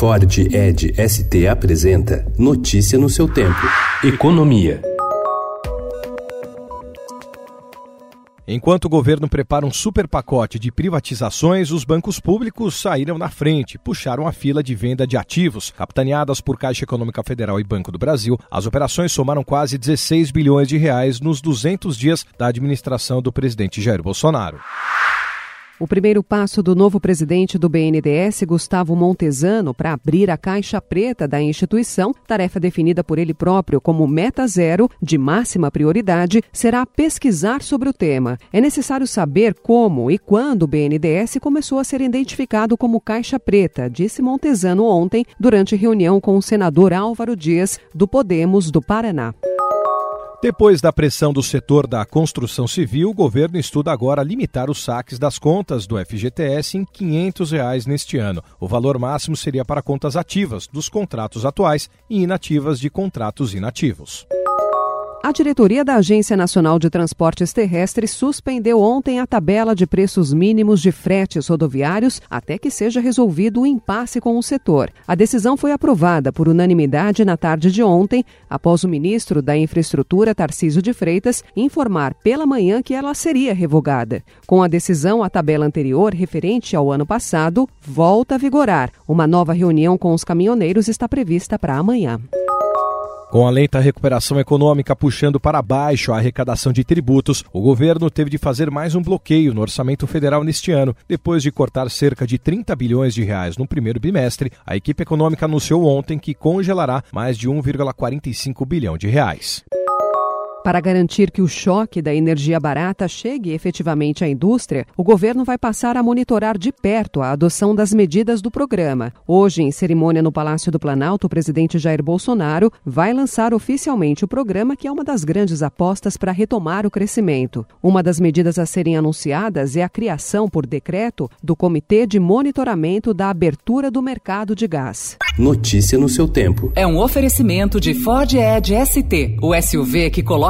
Ford Ed ST apresenta Notícia no seu tempo. Economia. Enquanto o governo prepara um super pacote de privatizações, os bancos públicos saíram na frente, puxaram a fila de venda de ativos. Capitaneadas por Caixa Econômica Federal e Banco do Brasil, as operações somaram quase 16 bilhões de reais nos 200 dias da administração do presidente Jair Bolsonaro. O primeiro passo do novo presidente do BNDES, Gustavo Montesano, para abrir a caixa preta da instituição, tarefa definida por ele próprio como meta zero, de máxima prioridade, será pesquisar sobre o tema. É necessário saber como e quando o BNDES começou a ser identificado como caixa preta, disse Montesano ontem, durante reunião com o senador Álvaro Dias, do Podemos do Paraná. Depois da pressão do setor da construção civil, o governo estuda agora limitar os saques das contas do FGTS em 500 reais neste ano. O valor máximo seria para contas ativas dos contratos atuais e inativas de contratos inativos. A diretoria da Agência Nacional de Transportes Terrestres suspendeu ontem a tabela de preços mínimos de fretes rodoviários até que seja resolvido o impasse com o setor. A decisão foi aprovada por unanimidade na tarde de ontem, após o ministro da Infraestrutura, Tarcísio de Freitas, informar pela manhã que ela seria revogada. Com a decisão, a tabela anterior, referente ao ano passado, volta a vigorar. Uma nova reunião com os caminhoneiros está prevista para amanhã. Com a lenta recuperação econômica puxando para baixo a arrecadação de tributos, o governo teve de fazer mais um bloqueio no orçamento federal neste ano. Depois de cortar cerca de 30 bilhões de reais no primeiro bimestre, a equipe econômica anunciou ontem que congelará mais de 1,45 bilhão de reais. Para garantir que o choque da energia barata chegue efetivamente à indústria, o governo vai passar a monitorar de perto a adoção das medidas do programa. Hoje, em cerimônia no Palácio do Planalto, o presidente Jair Bolsonaro vai lançar oficialmente o programa, que é uma das grandes apostas para retomar o crescimento. Uma das medidas a serem anunciadas é a criação, por decreto, do Comitê de Monitoramento da Abertura do Mercado de Gás. Notícia no seu tempo. É um oferecimento de Ford Edge ST, o SUV que coloca